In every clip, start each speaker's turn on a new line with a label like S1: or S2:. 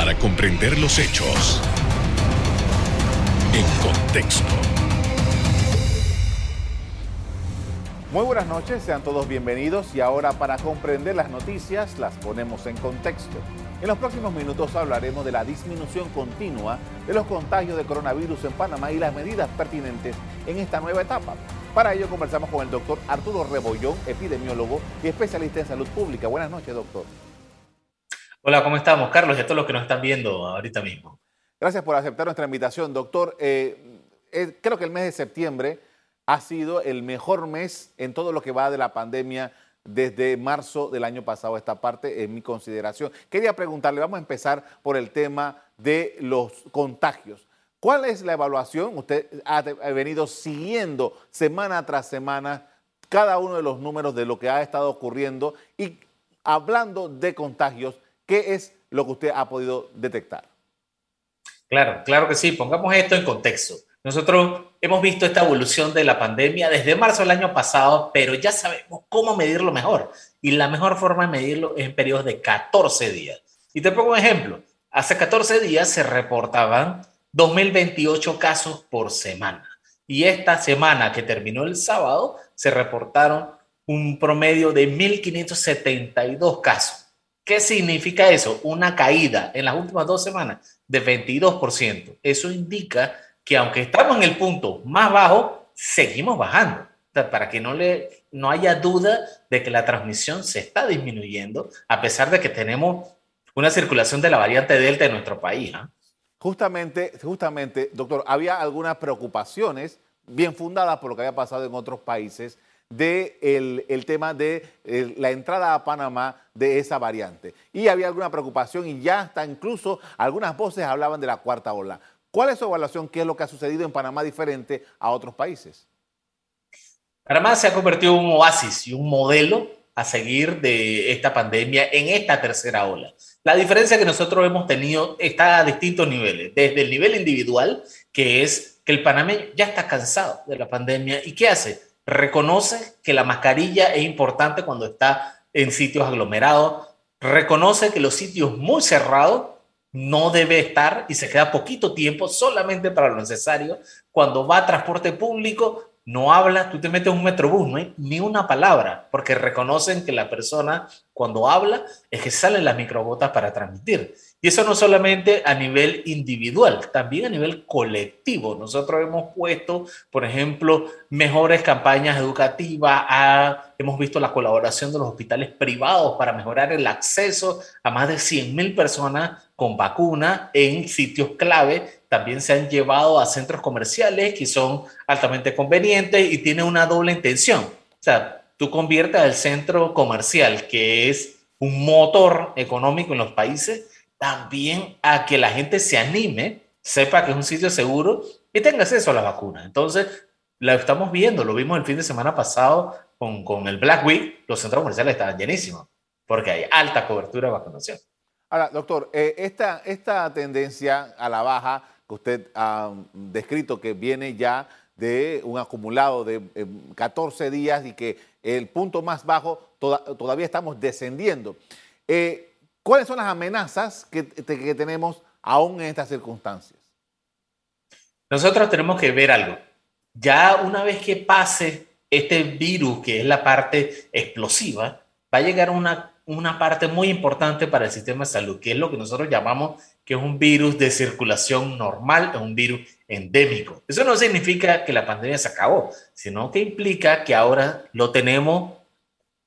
S1: para comprender los hechos en contexto.
S2: Muy buenas noches, sean todos bienvenidos y ahora para comprender las noticias las ponemos en contexto. En los próximos minutos hablaremos de la disminución continua de los contagios de coronavirus en Panamá y las medidas pertinentes en esta nueva etapa. Para ello conversamos con el doctor Arturo Rebollón, epidemiólogo y especialista en salud pública. Buenas noches, doctor.
S3: Hola, ¿cómo estamos, Carlos? Y a todos los que nos están viendo ahorita mismo.
S2: Gracias por aceptar nuestra invitación, doctor. Eh, creo que el mes de septiembre ha sido el mejor mes en todo lo que va de la pandemia desde marzo del año pasado esta parte en mi consideración. Quería preguntarle, vamos a empezar por el tema de los contagios. ¿Cuál es la evaluación? Usted ha venido siguiendo semana tras semana cada uno de los números de lo que ha estado ocurriendo y hablando de contagios, ¿qué es lo que usted ha podido detectar?
S3: Claro, claro que sí. Pongamos esto en contexto. Nosotros hemos visto esta evolución de la pandemia desde marzo del año pasado, pero ya sabemos cómo medirlo mejor. Y la mejor forma de medirlo es en periodos de 14 días. Y te pongo un ejemplo. Hace 14 días se reportaban 2.028 casos por semana. Y esta semana que terminó el sábado, se reportaron un promedio de 1.572 casos. ¿Qué significa eso? Una caída en las últimas dos semanas de 22%. Eso indica que aunque estamos en el punto más bajo, seguimos bajando. para que no, le, no haya duda de que la transmisión se está disminuyendo, a pesar de que tenemos una circulación de la variante Delta en nuestro país. ¿ah?
S2: Justamente, justamente, doctor, había algunas preocupaciones bien fundadas por lo que había pasado en otros países de el, tema de la entrada a Panamá de esa variante. Y había alguna preocupación y ya hasta incluso algunas voces hablaban de la cuarta ola. ¿Cuál es su evaluación? ¿Qué es lo que ha sucedido en Panamá diferente a otros países?
S3: Panamá se ha convertido en un oasis y un modelo a seguir de esta pandemia en esta tercera ola. La diferencia que nosotros hemos tenido está a distintos niveles, desde el nivel individual, que es que el panameño ya está cansado de la pandemia y ¿qué hace? Reconoce que la mascarilla es importante cuando está en sitios aglomerados, reconoce que los sitios muy cerrados no debe estar y se queda poquito tiempo solamente para lo necesario. Cuando va a transporte público, no habla, tú te metes en un metrobús, ni una palabra, porque reconocen que la persona cuando habla es que salen las microbotas para transmitir. Y eso no solamente a nivel individual, también a nivel colectivo. Nosotros hemos puesto, por ejemplo, mejores campañas educativas, hemos visto la colaboración de los hospitales privados para mejorar el acceso a más de 100.000 personas con vacuna en sitios clave. También se han llevado a centros comerciales que son altamente convenientes y tienen una doble intención. O sea, tú conviertes al centro comercial, que es un motor económico en los países, también a que la gente se anime, sepa que es un sitio seguro y tenga acceso a la vacuna. Entonces, lo estamos viendo, lo vimos el fin de semana pasado con, con el Black Week, los centros comerciales estaban llenísimos porque hay alta cobertura de vacunación.
S2: Ahora, doctor, eh, esta, esta tendencia a la baja que usted ha descrito, que viene ya de un acumulado de 14 eh, días y que el punto más bajo todavía estamos descendiendo. Eh, ¿Cuáles son las amenazas que, tenemos aún en estas circunstancias?
S3: Nosotros tenemos que ver algo. Ya una vez que pase este virus, que es la parte explosiva, va a llegar una, una parte muy importante para el sistema de salud, que es lo que nosotros llamamos que es un virus de circulación normal, es un virus endémico. Eso no significa que la pandemia se acabó, sino que implica que ahora lo tenemos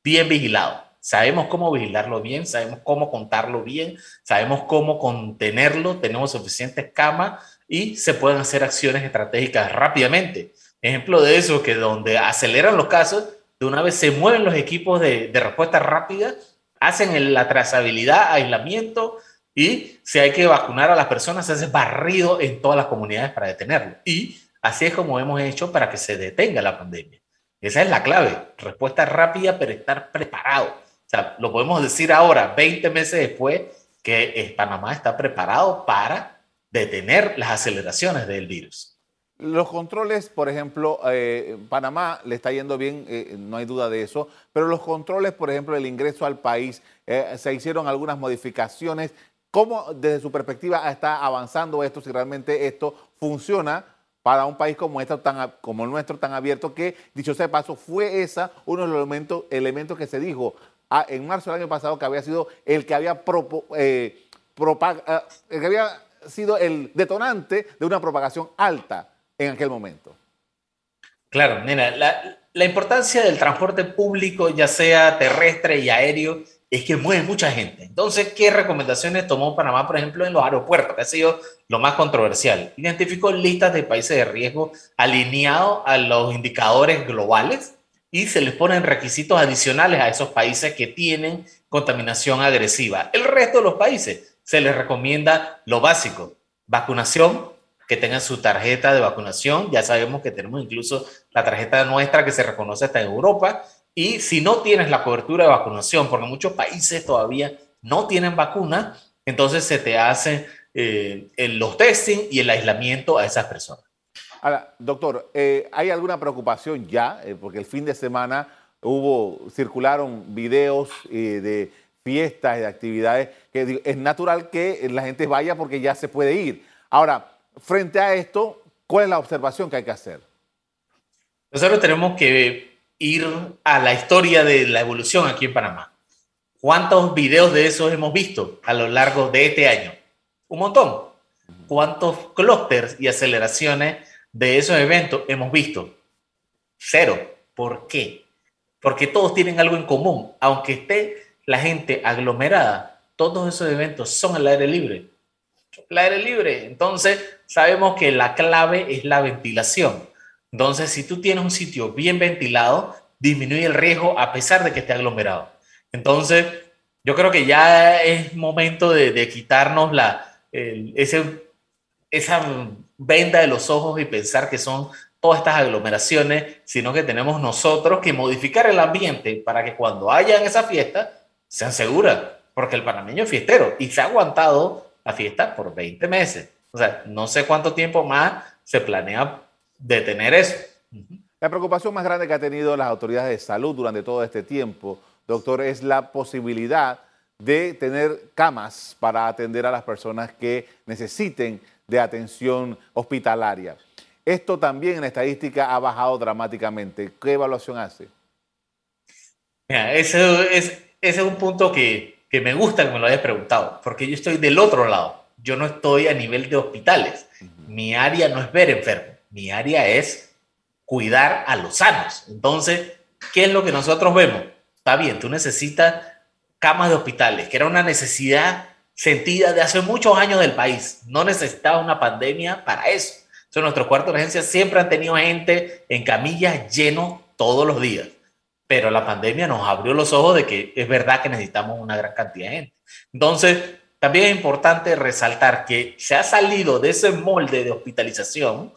S3: bien vigilado. Sabemos cómo vigilarlo bien, sabemos cómo contarlo bien, sabemos cómo contenerlo, tenemos suficientes camas y se pueden hacer acciones estratégicas rápidamente. Ejemplo de eso, que donde aceleran los casos, de una vez se mueven los equipos de, respuesta rápida, hacen la trazabilidad, aislamiento y si hay que vacunar a las personas, se hace barrido en todas las comunidades para detenerlo. Y así es como hemos hecho para que se detenga la pandemia. Esa es la clave, respuesta rápida, pero estar preparado lo podemos decir ahora, 20 meses después, que Panamá está preparado para detener las aceleraciones del virus.
S2: Los controles, por ejemplo, eh, Panamá le está yendo bien, eh, no hay duda de eso, pero los controles, por ejemplo, del ingreso al país, eh, se hicieron algunas modificaciones. ¿Cómo desde su perspectiva está avanzando esto, si realmente esto funciona para un país como, este, tan, como el nuestro, tan abierto, que, dicho sea de paso, fue esa uno de los elementos que se dijo en marzo del año pasado que había sido eh, eh, el que había sido el detonante de una propagación alta en aquel momento.
S3: Claro, nena, la, la importancia del transporte público, ya sea terrestre y aéreo, es que mueve mucha gente. Entonces, ¿qué recomendaciones tomó Panamá, por ejemplo, en los aeropuertos? Que ha sido lo más controversial. Identificó listas de países de riesgo alineados a los indicadores globales y se les ponen requisitos adicionales a esos países que tienen contaminación agresiva. El resto de los países se les recomienda lo básico, vacunación, que tengan su tarjeta de vacunación. Ya sabemos que tenemos incluso la tarjeta nuestra que se reconoce hasta en Europa. Y si no tienes la cobertura de vacunación, porque muchos países todavía no tienen vacuna, entonces se te hacen eh, los testing y el aislamiento a esas personas.
S2: Ahora, doctor, eh, ¿hay alguna preocupación ya? Eh, porque el fin de semana hubo, circularon videos de fiestas y de actividades que es natural que la gente vaya porque ya se puede ir. Ahora, frente a esto, ¿cuál es la observación que hay que hacer?
S3: Nosotros tenemos que ir a la historia de la evolución aquí en Panamá. ¿Cuántos videos de esos hemos visto a lo largo de este año? Un montón. ¿Cuántos clústeres y aceleraciones de esos eventos hemos visto? Cero. ¿Por qué? Porque todos tienen algo en común. Aunque esté la gente aglomerada, todos esos eventos son al aire libre el aire libre. Entonces, sabemos que la clave es la ventilación. Entonces, si tú tienes un sitio bien ventilado, disminuye el riesgo a pesar de que esté aglomerado. Entonces, yo creo que ya es momento de, quitarnos la, ese, esa venda de los ojos y pensar que son todas estas aglomeraciones, sino que tenemos nosotros que modificar el ambiente para que cuando hayan esa fiesta sean seguras, porque el panameño es fiestero y se ha aguantado la fiesta por 20 meses. O sea, no sé cuánto tiempo más se planea detener eso.
S2: La preocupación más grande que ha tenido las autoridades de salud durante todo este tiempo, doctor, es la posibilidad de tener camas para atender a las personas que necesiten de atención hospitalaria. Esto también en la estadística ha bajado dramáticamente. ¿Qué evaluación hace?
S3: Mira, ese es, ese es un punto que, que me gusta que me lo hayas preguntado, porque yo estoy del otro lado. Yo no estoy a nivel de hospitales. Mi área no es ver enfermo, mi área es cuidar a los sanos. Entonces, ¿qué es lo que nosotros vemos? Está bien, tú necesitas camas de hospitales, que era una necesidad sentida de hace muchos años del país. No necesitaba una pandemia para eso. Entonces, nuestros cuartos de urgencia siempre han tenido gente en camillas lleno todos los días pero la pandemia nos abrió los ojos de que es verdad que necesitamos una gran cantidad de gente. Entonces, también es importante resaltar que se ha salido de ese molde de hospitalización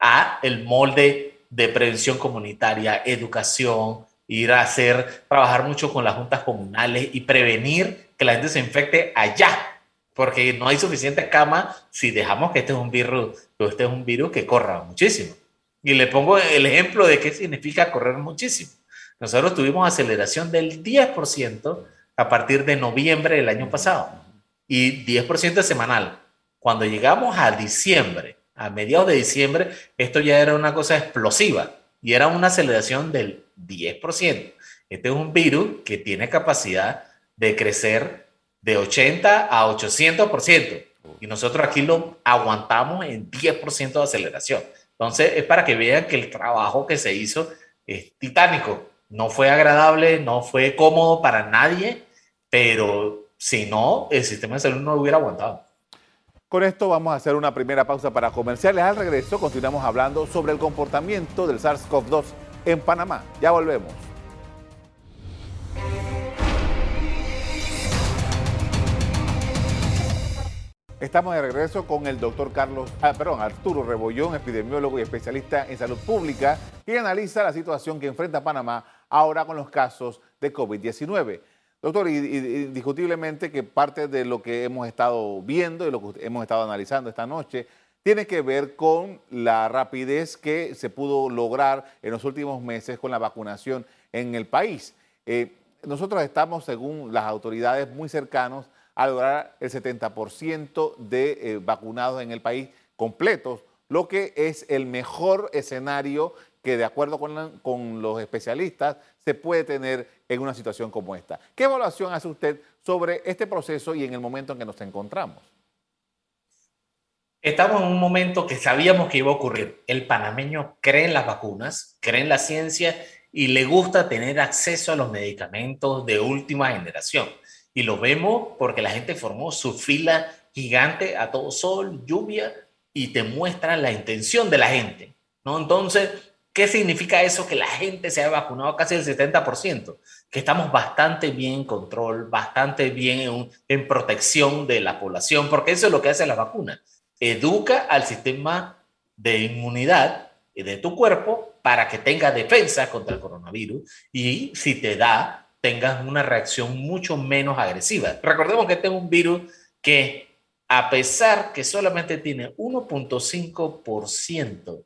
S3: a el molde de prevención comunitaria, educación, ir a hacer, trabajar mucho con las juntas comunales y prevenir que la gente se infecte allá, porque no hay suficiente cama si dejamos que este es un virus, que este es un virus que corra muchísimo. Y le pongo el ejemplo de qué significa correr muchísimo. Nosotros tuvimos aceleración del 10% a partir de noviembre del año pasado y 10% semanal. Cuando llegamos a diciembre, a mediados de diciembre, esto ya era una cosa explosiva y era una aceleración del 10%. Este es un virus que tiene capacidad de crecer de 80 a 800%. Y nosotros aquí lo aguantamos en 10% de aceleración. Entonces, es para que vean que el trabajo que se hizo es titánico. No fue agradable, no fue cómodo para nadie, pero si no, el sistema de salud no lo hubiera aguantado.
S2: Con esto vamos a hacer una primera pausa para comerciales. Al regreso continuamos hablando sobre el comportamiento del SARS-CoV-2 en Panamá. Ya volvemos. Estamos de regreso con el doctor Carlos, ah, perdón, Arturo Rebollón, epidemiólogo y especialista en salud pública, que analiza la situación que enfrenta Panamá ahora con los casos de COVID-19. Doctor, indiscutiblemente que parte de lo que hemos estado viendo y lo que hemos estado analizando esta noche tiene que ver con la rapidez que se pudo lograr en los últimos meses con la vacunación en el país. Eh, nosotros estamos, según las autoridades, muy cercanos a lograr el 70% de eh, vacunados en el país completos, lo que es el mejor escenario que de acuerdo con, con, los especialistas se puede tener en una situación como esta. ¿Qué evaluación hace usted sobre este proceso y en el momento en que nos encontramos?
S3: Estamos en un momento que sabíamos que iba a ocurrir. El panameño cree en las vacunas, cree en la ciencia y le gusta tener acceso a los medicamentos de última generación. Y lo vemos porque la gente formó su fila gigante a todo sol, lluvia, y te muestra la intención de la gente. ¿no? Entonces, ¿qué significa eso? Que la gente se ha vacunado casi el 70%, que estamos bastante bien en control, bastante bien en, en protección de la población, porque eso es lo que hace la vacuna. Educa al sistema de inmunidad de tu cuerpo para que tenga defensa contra el coronavirus y si te da, tengas una reacción mucho menos agresiva. Recordemos que este es un virus que a pesar que solamente tiene 1.5%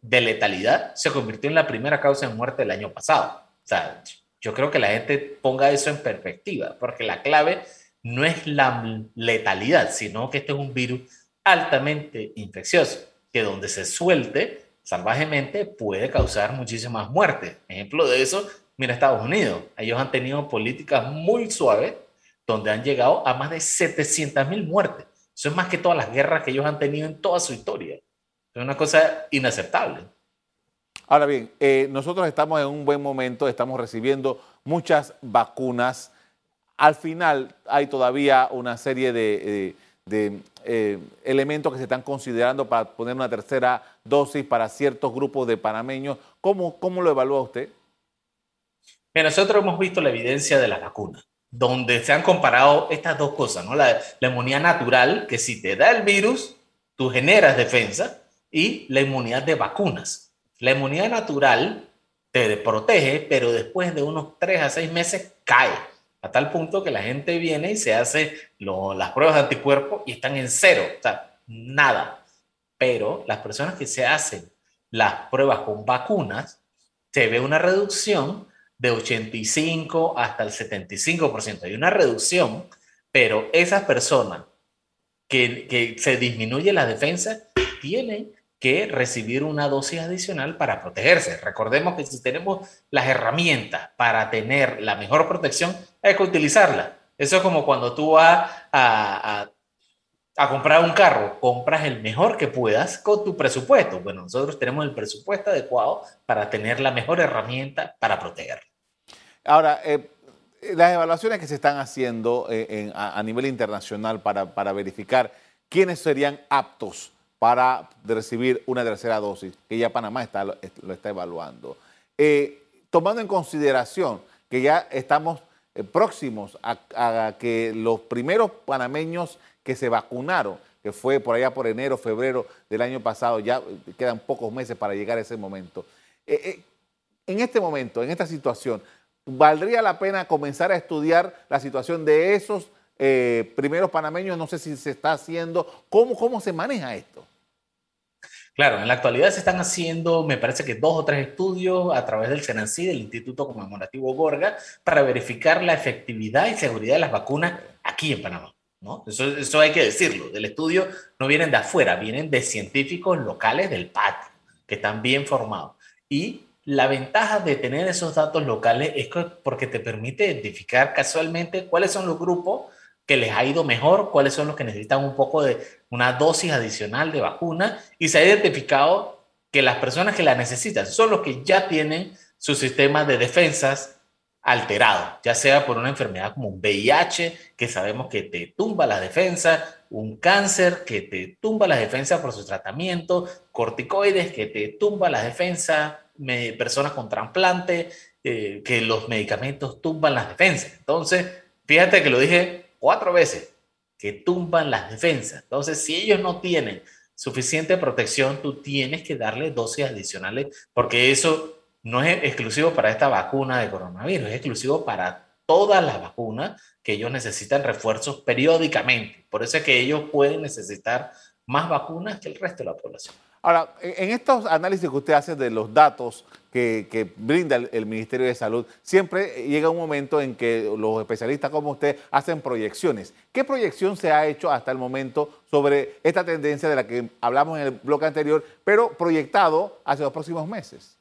S3: de letalidad, se convirtió en la primera causa de muerte del año pasado. O sea, yo creo que la gente ponga eso en perspectiva, porque la clave no es la letalidad, sino que este es un virus altamente infeccioso, que donde se suelte salvajemente puede causar muchísimas muertes. Ejemplo de eso, mira Estados Unidos. Ellos han tenido políticas muy suaves donde han llegado a más de 700 mil muertes. Eso es más que todas las guerras que ellos han tenido en toda su historia. Es una cosa inaceptable.
S2: Ahora bien, eh, nosotros estamos en un buen momento, estamos recibiendo muchas vacunas. Al final hay todavía una serie de, eh, elementos que se están considerando para poner una tercera dosis para ciertos grupos de panameños. ¿Cómo, cómo lo evalúa usted?
S3: Nosotros hemos visto la evidencia de las vacunas donde se han comparado estas dos cosas, ¿no? La, inmunidad natural, que si te da el virus, tú generas defensa, y la inmunidad de vacunas. La inmunidad natural te protege, pero después de unos 3 a 6 meses cae, a tal punto que la gente viene y se hace las pruebas de anticuerpos y están en cero, o sea, nada. Pero las personas que se hacen las pruebas con vacunas, se ve una reducción de 85 hasta el 75%. Hay una reducción, pero esas personas que, que se disminuye la defensa tienen que recibir una dosis adicional para protegerse. Recordemos que si tenemos las herramientas para tener la mejor protección, hay que utilizarla. Eso es como cuando tú vas a, a, a, comprar un carro, compras el mejor que puedas con tu presupuesto. Bueno, nosotros tenemos el presupuesto adecuado para tener la mejor herramienta para proteger.
S2: Ahora, eh, las evaluaciones que se están haciendo eh, a, nivel internacional para, verificar quiénes serían aptos para recibir una tercera dosis, que ya Panamá está, lo, está evaluando. Eh, tomando en consideración que ya estamos próximos a, que los primeros panameños que se vacunaron, que fue por allá por enero, febrero del año pasado, ya quedan pocos meses para llegar a ese momento. en este momento, en esta situación, ¿Valdría la pena comenzar a estudiar la situación de esos eh, primeros panameños? No sé si se está haciendo. ¿Cómo, ¿Cómo se maneja esto?
S3: Claro, en la actualidad se están haciendo, me parece que dos o tres estudios a través del SENACI, del Instituto Conmemorativo Gorga, para verificar la efectividad y seguridad de las vacunas aquí en Panamá. ¿No? Eso, eso hay que decirlo. Del estudio no vienen de afuera, vienen de científicos locales del patio, que están bien formados. Y la ventaja de tener esos datos locales es porque te permite identificar casualmente cuáles son los grupos que les ha ido mejor, cuáles son los que necesitan un poco de una dosis adicional de vacuna y se ha identificado que las personas que la necesitan son los que ya tienen su sistema de defensas alterado, ya sea por una enfermedad como un VIH, que sabemos que te tumba la defensa, un cáncer que te tumba la defensa por su tratamiento, corticoides que te tumba la defensa, personas con trasplante, eh, que los medicamentos tumban las defensas. Entonces, fíjate que lo dije cuatro veces, que tumban las defensas. Entonces, si ellos no tienen suficiente protección, tú tienes que darle dosis adicionales, porque eso no es exclusivo para esta vacuna de coronavirus, es exclusivo para todas las vacunas que ellos necesitan refuerzos periódicamente. Por eso es que ellos pueden necesitar más vacunas que el resto de la población.
S2: Ahora, en estos análisis que usted hace de los datos que, brinda el, Ministerio de Salud, siempre llega un momento en que los especialistas como usted hacen proyecciones. ¿Qué proyección se ha hecho hasta el momento sobre esta tendencia de la que hablamos en el bloque anterior, pero proyectado hacia los próximos meses?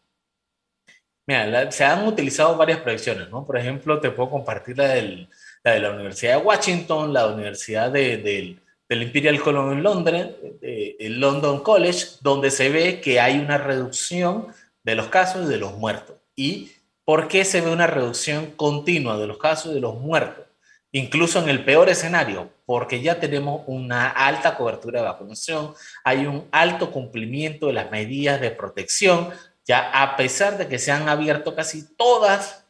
S3: Se han utilizado varias proyecciones, ¿no? Por ejemplo, te puedo compartir la, de la Universidad de Washington, la Universidad del Imperial College en Londres, el London College, donde se ve que hay una reducción de los casos y de los muertos. ¿Y por qué se ve una reducción continua de los casos y de los muertos? Incluso en el peor escenario, porque ya tenemos una alta cobertura de vacunación, hay un alto cumplimiento de las medidas de protección, ya a pesar de que se han abierto casi todas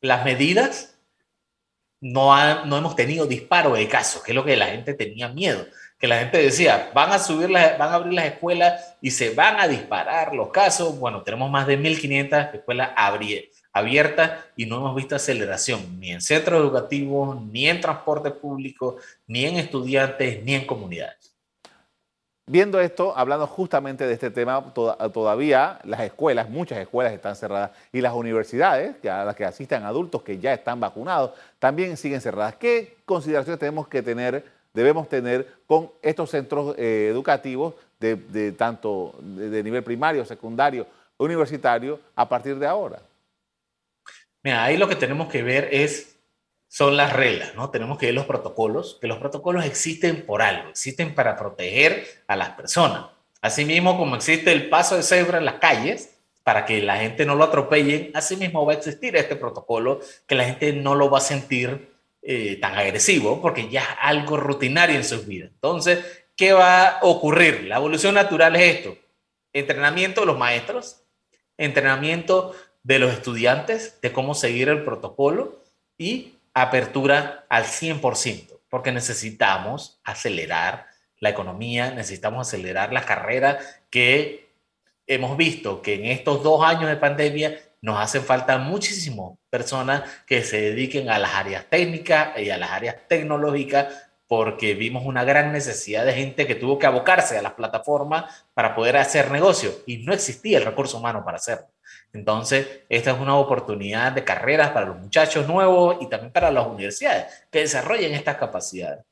S3: las medidas, no, no hemos tenido disparo de casos, que es lo que la gente tenía miedo que la gente decía, van a subir, van a abrir las escuelas y se van a disparar los casos. Bueno, tenemos más de 1.500 escuelas abiertas y no hemos visto aceleración ni en centros educativos, ni en transporte público, ni en estudiantes, ni en comunidades.
S2: Viendo esto, hablando justamente de este tema, todavía las escuelas, muchas escuelas están cerradas y las universidades, a las que asisten adultos que ya están vacunados, también siguen cerradas. ¿Qué consideraciones tenemos que tener debemos tener con estos centros eh, educativos de, tanto de, nivel primario, secundario, universitario a partir de ahora?
S3: Mira, ahí lo que tenemos que ver es son las reglas, ¿no? Tenemos que ver los protocolos, que los protocolos existen por algo, existen para proteger a las personas. Asimismo, como existe el paso de cebra en las calles, para que la gente no lo atropellen, asimismo va a existir este protocolo que la gente no lo va a sentir eh, tan agresivo porque ya es algo rutinario en sus vidas. Entonces, ¿qué va a ocurrir? La evolución natural es esto. Entrenamiento de los maestros, entrenamiento de los estudiantes de cómo seguir el protocolo y apertura al 100%, porque necesitamos acelerar la economía, necesitamos acelerar la carrera que hemos visto que en estos dos años de pandemia nos hacen falta muchísimas personas que se dediquen a las áreas técnicas y a las áreas tecnológicas porque vimos una gran necesidad de gente que tuvo que abocarse a las plataformas para poder hacer negocio y no existía el recurso humano para hacerlo. Entonces, esta es una oportunidad de carreras para los muchachos nuevos y también para las universidades que desarrollen estas capacidades.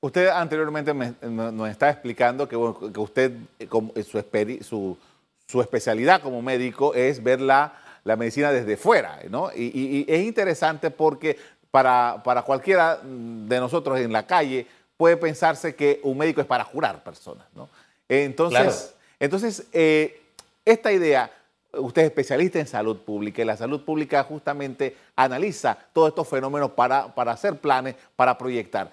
S2: Usted anteriormente nos está explicando que, que usted, eh, eh, su, su, su especialidad como médico es ver la la medicina desde fuera, ¿no? Y, es interesante porque para, para, cualquiera de nosotros en la calle puede pensarse que un médico es para curar personas, ¿no? Entonces, entonces eh, esta idea, usted es especialista en salud pública y la salud pública justamente analiza todos estos fenómenos para, para hacer planes, para proyectar.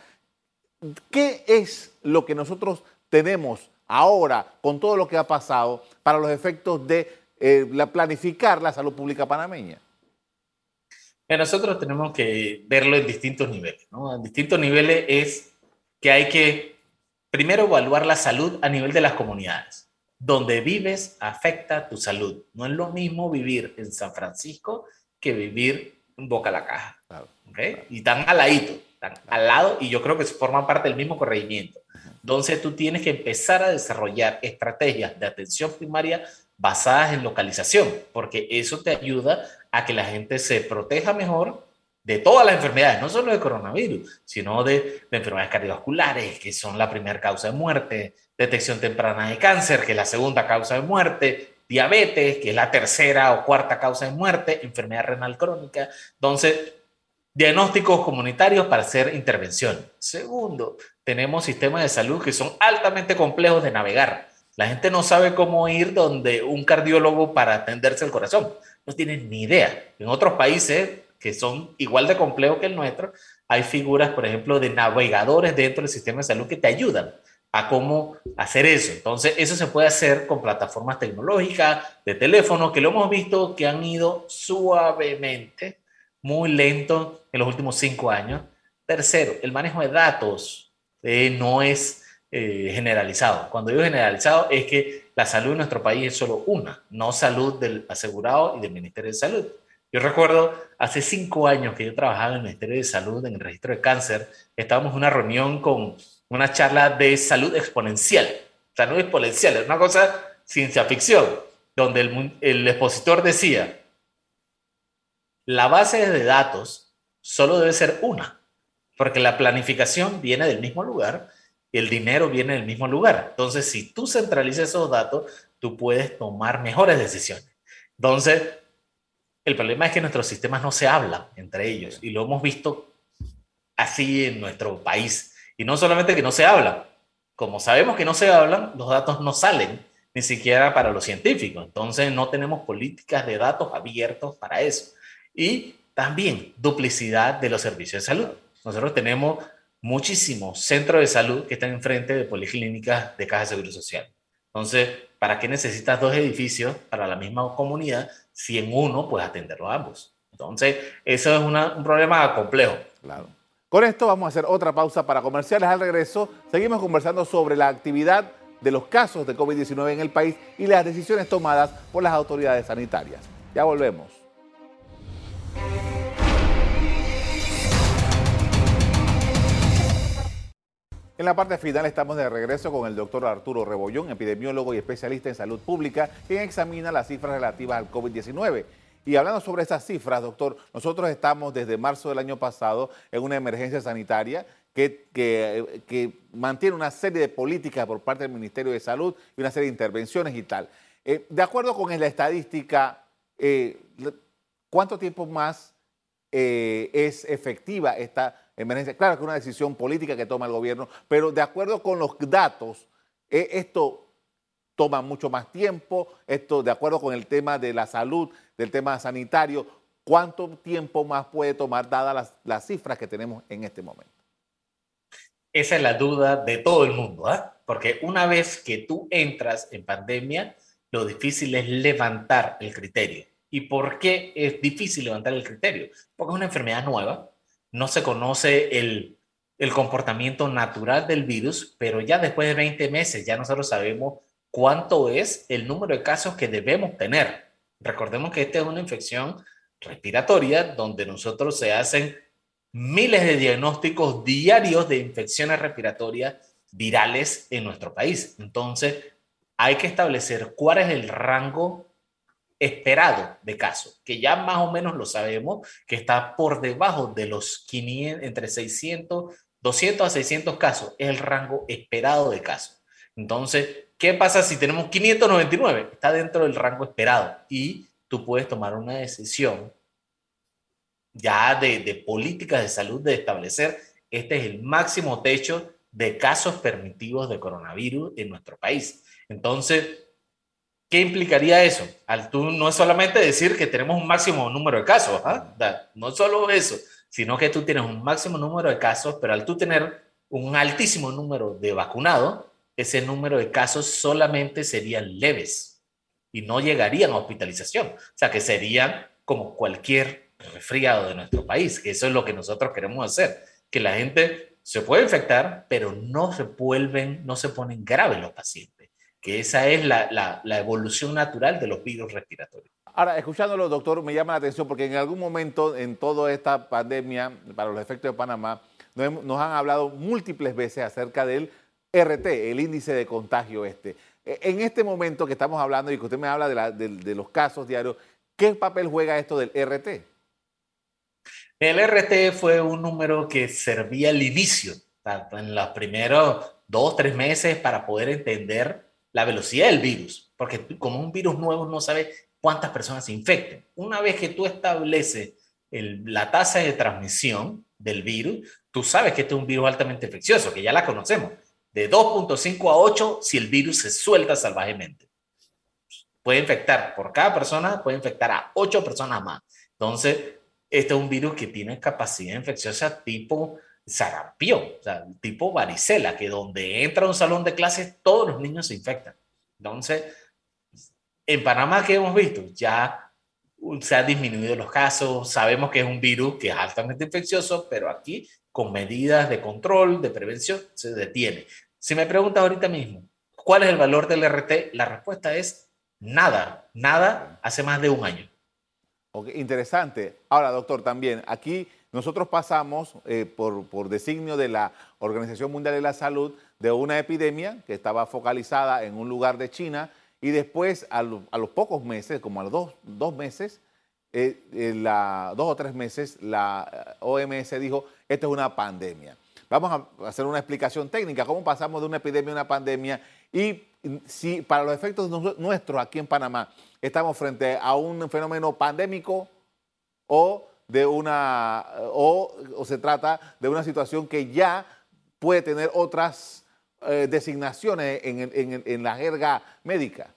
S2: ¿Qué es lo que nosotros tenemos ahora con todo lo que ha pasado para los efectos de eh, la, planificar la salud pública panameña?
S3: nosotros tenemos que verlo en distintos niveles. En distintos niveles es que hay que primero evaluar la salud a nivel de las comunidades. Donde vives afecta tu salud. No es lo mismo vivir en San Francisco que vivir en Boca la Caja. Y están al ladito, están al lado y yo creo que forman parte del mismo corregimiento. Entonces tú tienes que empezar a desarrollar estrategias de atención primaria basadas en localización, porque eso te ayuda a que la gente se proteja mejor de todas las enfermedades, no solo de coronavirus, sino de, enfermedades cardiovasculares, que son la primera causa de muerte, detección temprana de cáncer, que es la segunda causa de muerte, diabetes, que es la tercera o cuarta causa de muerte, enfermedad renal crónica. Entonces, diagnósticos comunitarios para hacer intervención. Segundo, tenemos sistemas de salud que son altamente complejos de navegar. La gente no sabe cómo ir donde un cardiólogo para atenderse el corazón. No tienen ni idea. En otros países que son igual de complejos que el nuestro, hay figuras, por ejemplo, de navegadores dentro del sistema de salud que te ayudan a cómo hacer eso. Entonces, eso se puede hacer con plataformas tecnológicas, de teléfono, que lo hemos visto que han ido suavemente, muy lento en los últimos cinco años. Tercero, el manejo de datos eh, no es eh, generalizado. Cuando digo generalizado es que la salud en nuestro país es solo una, no salud del asegurado y del Ministerio de Salud. Yo recuerdo hace cinco años que yo trabajaba en el Ministerio de Salud, en el registro de cáncer, estábamos en una reunión con una charla de salud exponencial. Salud exponencial, es una cosa ciencia ficción, donde el, el expositor decía, la base de datos solo debe ser una, porque la planificación viene del mismo lugar y el dinero viene del mismo lugar. Entonces, si tú centralizas esos datos, tú puedes tomar mejores decisiones. Entonces, el problema es que nuestros sistemas no se hablan entre ellos y lo hemos visto así en nuestro país. Y no solamente que no se hablan, como sabemos que no se hablan, los datos no salen ni siquiera para los científicos. Entonces no tenemos políticas de datos abiertos para eso. Y también duplicidad de los servicios de salud. Nosotros tenemos muchísimos centros de salud que están enfrente de policlínicas de Caja de Seguro Social. Entonces, ¿para qué necesitas dos edificios para la misma comunidad si en uno puedes atenderlo a ambos? Entonces, eso es un problema complejo.
S2: Claro. Con esto vamos a hacer otra pausa para comerciales. Al regreso, seguimos conversando sobre la actividad de los casos de COVID-19 en el país y las decisiones tomadas por las autoridades sanitarias. Ya volvemos. En la parte final estamos de regreso con el doctor Arturo Rebollón, epidemiólogo y especialista en salud pública, quien examina las cifras relativas al COVID-19. Y hablando sobre esas cifras, doctor, nosotros estamos desde marzo del año pasado en una emergencia sanitaria que, mantiene una serie de políticas por parte del Ministerio de Salud y una serie de intervenciones y tal. Eh, de acuerdo con la estadística, eh, ¿cuánto tiempo más eh, es efectiva esta Claro que es una decisión política que toma el gobierno, pero de acuerdo con los datos, eh, esto toma mucho más tiempo, esto de acuerdo con el tema de la salud, del tema sanitario, ¿cuánto tiempo más puede tomar dadas las, cifras que tenemos en este momento?
S3: Esa es la duda de todo el mundo, ¿ah? porque una vez que tú entras en pandemia, lo difícil es levantar el criterio. ¿Y por qué es difícil levantar el criterio? Porque es una enfermedad nueva, no se conoce el, comportamiento natural del virus, pero ya después de 20 meses ya nosotros sabemos cuánto es el número de casos que debemos tener. Recordemos que esta es una infección respiratoria donde nosotros se hacen miles de diagnósticos diarios de infecciones respiratorias virales en nuestro país. Entonces, hay que establecer cuál es el rango esperado de casos, que ya más o menos lo sabemos, que está por debajo de los 500, entre 600, 200 a 600 casos, es el rango esperado de casos. Entonces, ¿qué pasa si tenemos 599? Está dentro del rango esperado y tú puedes tomar una decisión ya de, de políticas de salud de establecer este es el máximo techo de casos permitidos de coronavirus en nuestro país. Entonces, ¿Qué implicaría eso? Al tú no es solamente decir que tenemos un máximo número de casos, ¿ah? no solo eso, sino que tú tienes un máximo número de casos, pero al tú tener un altísimo número de vacunados, ese número de casos solamente serían leves y no llegarían a hospitalización. O sea, que serían como cualquier resfriado de nuestro país, eso es lo que nosotros queremos hacer, que la gente se puede infectar, pero no se vuelven, no se ponen graves los pacientes que esa es la, evolución natural de los virus respiratorios.
S2: Ahora, escuchándolo, doctor, me llama la atención porque en algún momento en toda esta pandemia, para los efectos de Panamá, nos, han hablado múltiples veces acerca del RT, el índice de contagio este. E, en este momento que estamos hablando y que usted me habla de, los casos diarios, ¿qué papel juega esto del RT?
S3: El RT fue un número que servía al inicio, en los primeros dos, tres meses para poder entender la velocidad del virus, porque como un virus nuevo no sabe cuántas personas se infecten. Una vez que tú estableces la tasa de transmisión del virus, tú sabes que este es un virus altamente infeccioso, que ya la conocemos, de 2.5 a 8 si el virus se suelta salvajemente. Puede infectar por cada persona, puede infectar a 8 personas más. Entonces, este es un virus que tiene capacidad infecciosa tipo sarampión, o sea, tipo varicela, que donde entra un salón de clases todos los niños se infectan. Entonces, en Panamá, ¿qué hemos visto? Ya se han disminuido los casos, sabemos que es un virus que es altamente infeccioso, pero aquí con medidas de control, de prevención, se detiene. Si me preguntas ahorita mismo, ¿cuál es el valor del RT? La respuesta es nada, nada hace más de un año.
S2: interesante. Ahora, doctor, también aquí nosotros pasamos eh, por, designio de la Organización Mundial de la Salud de una epidemia que estaba focalizada en un lugar de China y después a, los pocos meses, como a los dos, meses, eh, eh, dos o tres meses, la OMS dijo, esto es una pandemia. Vamos a hacer una explicación técnica, cómo pasamos de una epidemia a una pandemia y si para los efectos nuestros aquí en Panamá estamos frente a un fenómeno pandémico o de una o, se trata de una situación que ya puede tener otras eh, designaciones en, en la jerga médica.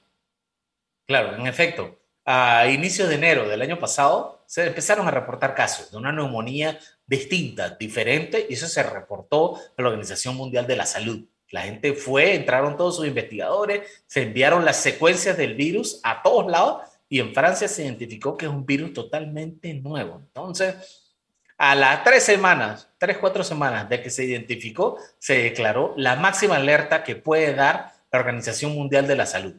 S3: Claro, en efecto. A inicios de enero del año pasado se empezaron a reportar casos de una neumonía distinta, diferente, y eso se reportó a la Organización Mundial de la Salud. La gente fue, entraron todos sus investigadores, se enviaron las secuencias del virus a todos lados y en Francia se identificó que es un virus totalmente nuevo. Entonces, a las tres semanas, tres, cuatro semanas de que se identificó, se declaró la máxima alerta que puede dar la Organización Mundial de la Salud.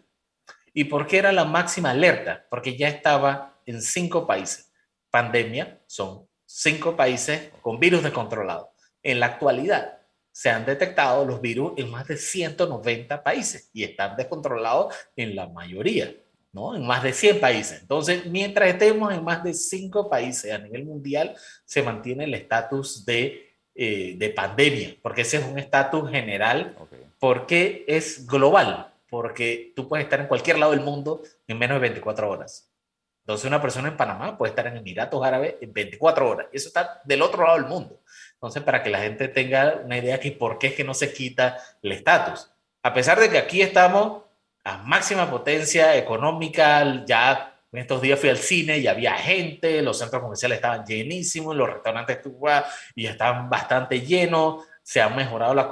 S3: ¿Y por qué era la máxima alerta? Porque ya estaba en cinco países. Pandemia son cinco países con virus descontrolado. En la actualidad se han detectado los virus en más de 190 países y están descontrolados en la mayoría. ¿No? En más de 100 países. Entonces, mientras estemos en más de 5 países a nivel mundial, se mantiene el estatus de, eh, de, pandemia, porque ese es un estatus general, porque es global, porque tú puedes estar en cualquier lado del mundo en menos de 24 horas. Entonces, una persona en Panamá puede estar en Emiratos Árabes en 24 horas. Eso está del otro lado del mundo. Entonces, para que la gente tenga una idea de por qué es que no se quita el estatus. A pesar de que aquí estamos a máxima potencia económica. Ya en estos días fui al cine y había gente, los centros comerciales estaban llenísimos, los restaurantes y estaban bastante llenos. Se ha mejorado la,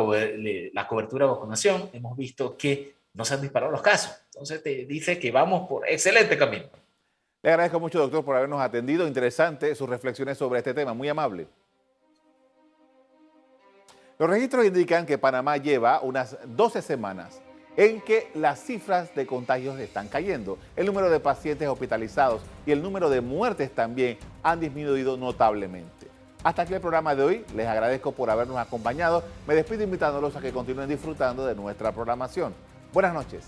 S3: la cobertura de vacunación. Hemos visto que no se han disparado los casos. Entonces te dice que vamos por excelente camino.
S2: Le agradezco mucho, doctor, por habernos atendido. Interesante sus reflexiones sobre este tema. Muy amable. Los registros indican que Panamá lleva unas 12 semanas en que las cifras de contagios están cayendo. El número de pacientes hospitalizados y el número de muertes también han disminuido notablemente. Hasta aquí el programa de hoy. Les agradezco por habernos acompañado. Me despido invitándolos a que continúen disfrutando de nuestra programación. Buenas noches.